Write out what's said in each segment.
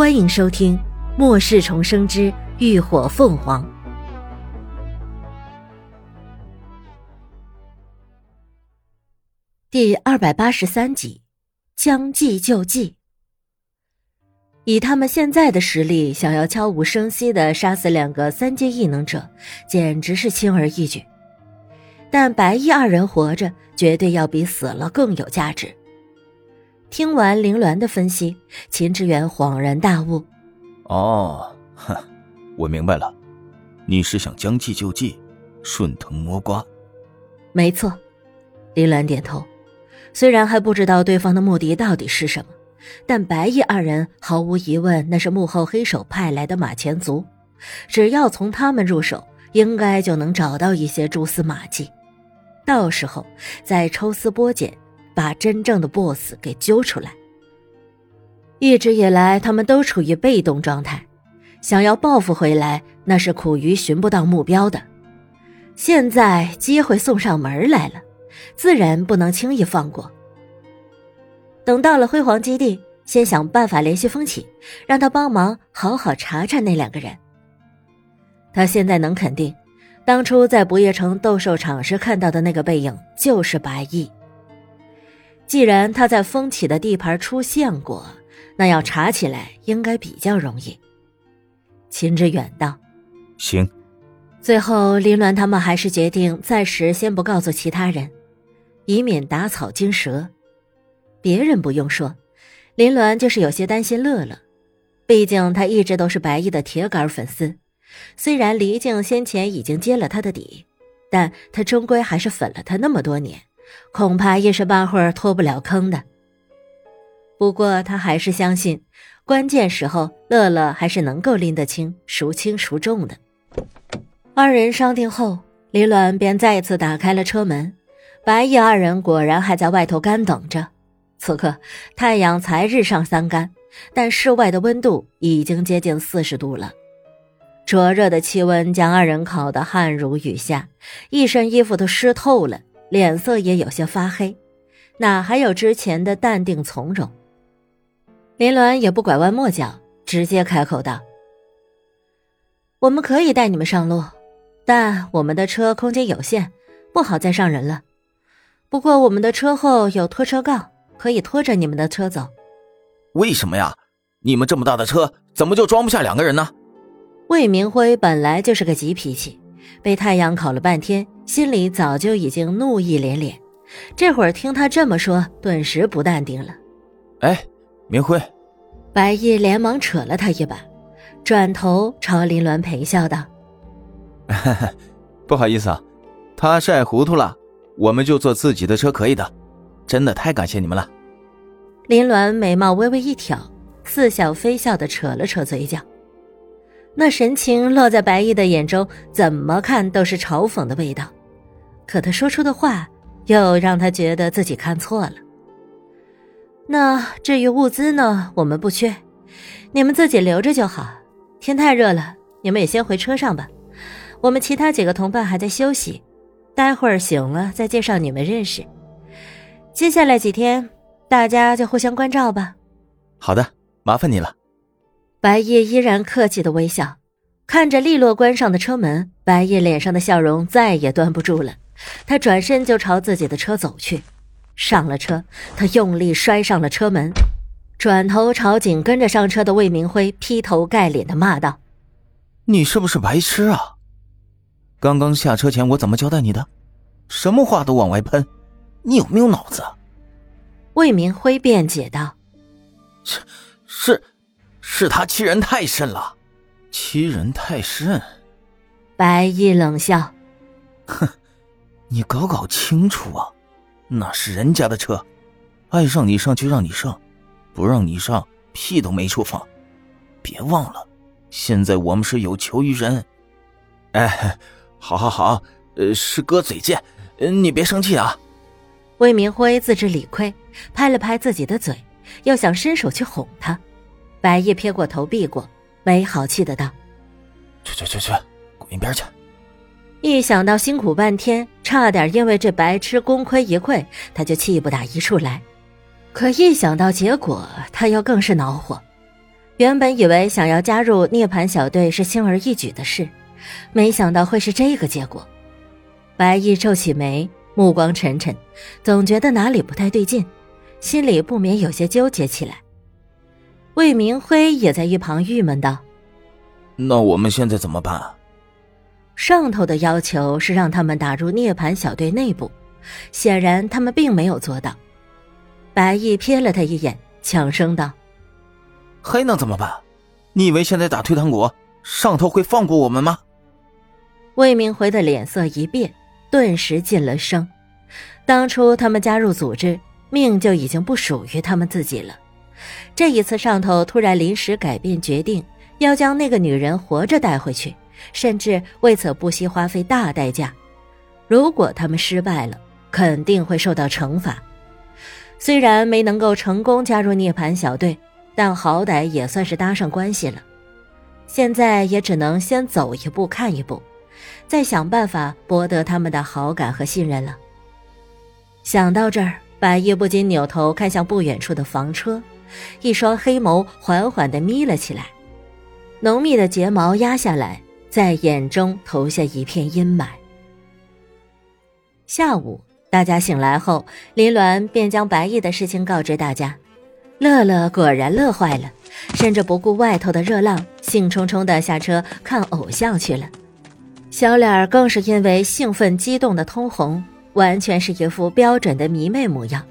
欢迎收听《末世重生之浴火凤凰》第二百八十三集，将计就计。以他们现在的实力，想要悄无声息的杀死两个三阶异能者，简直是轻而易举。但白衣二人活着，绝对要比死了更有价值。听完林鸾的分析，秦志远恍然大悟：“哦，哼，我明白了，你是想将计就计，顺藤摸瓜。”没错，林鸾点头。虽然还不知道对方的目的到底是什么，但白毅二人毫无疑问那是幕后黑手派来的马前卒。只要从他们入手，应该就能找到一些蛛丝马迹。到时候再抽丝剥茧。把真正的 BOSS 给揪出来。一直以来，他们都处于被动状态，想要报复回来，那是苦于寻不到目标的。现在机会送上门来了，自然不能轻易放过。等到了辉煌基地，先想办法联系风起，让他帮忙好好查查那两个人。他现在能肯定，当初在不夜城斗兽场时看到的那个背影就是白毅。既然他在风起的地盘出现过，那要查起来应该比较容易。秦志远道：“行。”最后，林鸾他们还是决定暂时先不告诉其他人，以免打草惊蛇。别人不用说，林鸾就是有些担心乐乐，毕竟他一直都是白衣的铁杆粉丝。虽然黎静先前已经揭了他的底，但他终归还是粉了他那么多年。恐怕一时半会儿脱不了坑的。不过他还是相信，关键时候乐乐还是能够拎得清、孰轻孰重的。二人商定后，李卵便再次打开了车门。白夜二人果然还在外头干等着。此刻太阳才日上三竿，但室外的温度已经接近四十度了，灼热的气温将二人烤得汗如雨下，一身衣服都湿透了。脸色也有些发黑，哪还有之前的淡定从容？林鸾也不拐弯抹角，直接开口道：“我们可以带你们上路，但我们的车空间有限，不好再上人了。不过我们的车后有拖车杠，可以拖着你们的车走。”“为什么呀？你们这么大的车，怎么就装不下两个人呢？”魏明辉本来就是个急脾气。被太阳烤了半天，心里早就已经怒意连连。这会儿听他这么说，顿时不淡定了。哎，明辉，白毅连忙扯了他一把，转头朝林鸾陪笑道：“不好意思啊，他晒糊涂了，我们就坐自己的车可以的。真的太感谢你们了。”林鸾眉毛微微一挑，似笑非笑的扯了扯嘴角。那神情落在白毅的眼中，怎么看都是嘲讽的味道。可他说出的话，又让他觉得自己看错了。那至于物资呢？我们不缺，你们自己留着就好。天太热了，你们也先回车上吧。我们其他几个同伴还在休息，待会儿醒了再介绍你们认识。接下来几天，大家就互相关照吧。好的，麻烦你了。白夜依然客气的微笑，看着利落关上的车门，白夜脸上的笑容再也端不住了。他转身就朝自己的车走去，上了车，他用力摔上了车门，转头朝紧跟着上车的魏明辉劈头盖脸的骂道：“你是不是白痴啊？刚刚下车前我怎么交代你的？什么话都往外喷，你有没有脑子？”魏明辉辩解道：“是是。”是他欺人太甚了，欺人太甚。白毅冷笑：“哼，你搞搞清楚啊，那是人家的车，爱让你上就让你上，不让你上屁都没处放。别忘了，现在我们是有求于人。”哎，好好好，呃，是哥嘴贱，你别生气啊。魏明辉自知理亏，拍了拍自己的嘴，又想伸手去哄他。白夜撇过头避过，没好气的道：“去去去去，滚一边去！”一想到辛苦半天，差点因为这白痴功亏一篑，他就气不打一处来。可一想到结果，他又更是恼火。原本以为想要加入涅槃小队是轻而易举的事，没想到会是这个结果。白毅皱起眉，目光沉沉，总觉得哪里不太对劲，心里不免有些纠结起来。魏明辉也在一旁郁闷道：“那我们现在怎么办？”上头的要求是让他们打入涅槃小队内部，显然他们并没有做到。白毅瞥了他一眼，强声道。还能怎么办？你以为现在打退堂鼓，上头会放过我们吗？魏明辉的脸色一变，顿时噤了声。当初他们加入组织，命就已经不属于他们自己了。这一次上头突然临时改变决定，要将那个女人活着带回去，甚至为此不惜花费大代价。如果他们失败了，肯定会受到惩罚。虽然没能够成功加入涅槃小队。但好歹也算是搭上关系了，现在也只能先走一步看一步，再想办法博得他们的好感和信任了。想到这儿，白夜不禁扭头看向不远处的房车，一双黑眸缓缓地眯了起来，浓密的睫毛压下来，在眼中投下一片阴霾。下午，大家醒来后，林鸾便将白毅的事情告知大家。乐乐果然乐坏了，甚至不顾外头的热浪，兴冲冲地下车看偶像去了。小脸儿更是因为兴奋激动的通红，完全是一副标准的迷妹模样。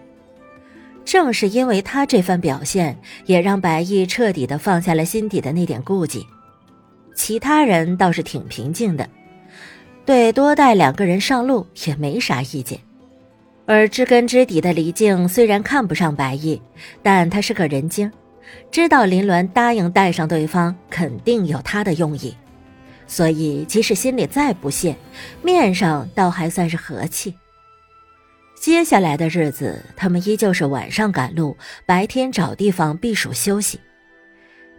正是因为他这番表现，也让白毅彻底的放下了心底的那点顾忌。其他人倒是挺平静的，对多带两个人上路也没啥意见。而知根知底的李靖虽然看不上白毅，但他是个人精，知道林鸾答应带上对方肯定有他的用意，所以即使心里再不屑，面上倒还算是和气。接下来的日子，他们依旧是晚上赶路，白天找地方避暑休息。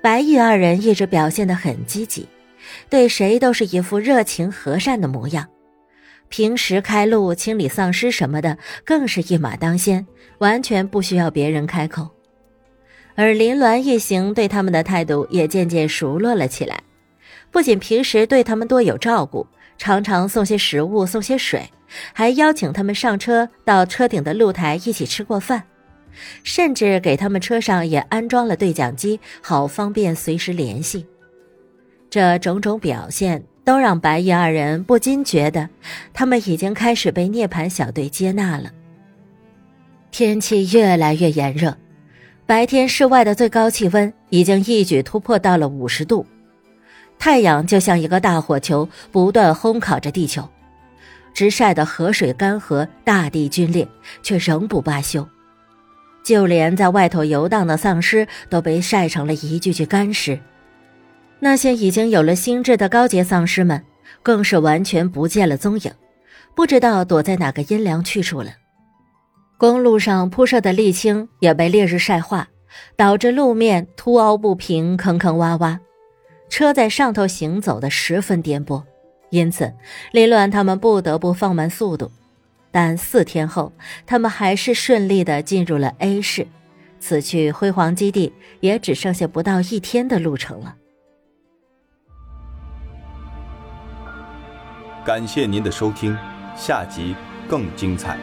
白毅二人一直表现得很积极，对谁都是一副热情和善的模样。平时开路、清理丧尸什么的，更是一马当先，完全不需要别人开口。而林鸾一行对他们的态度也渐渐熟络了起来，不仅平时对他们多有照顾，常常送些食物、送些水，还邀请他们上车到车顶的露台一起吃过饭，甚至给他们车上也安装了对讲机，好方便随时联系。这种种表现。都让白衣二人不禁觉得，他们已经开始被涅槃小队接纳了。天气越来越炎热，白天室外的最高气温已经一举突破到了五十度，太阳就像一个大火球，不断烘烤着地球，直晒得河水干涸，大地龟裂，却仍不罢休。就连在外头游荡的丧尸都被晒成了一具具干尸。那些已经有了心智的高阶丧尸们，更是完全不见了踪影，不知道躲在哪个阴凉去处了。公路上铺设的沥青也被烈日晒化，导致路面凸凹不平、坑坑洼洼，车在上头行走的十分颠簸。因此，凌乱他们不得不放慢速度。但四天后，他们还是顺利的进入了 A 市，此去辉煌基地也只剩下不到一天的路程了。感谢您的收听，下集更精彩。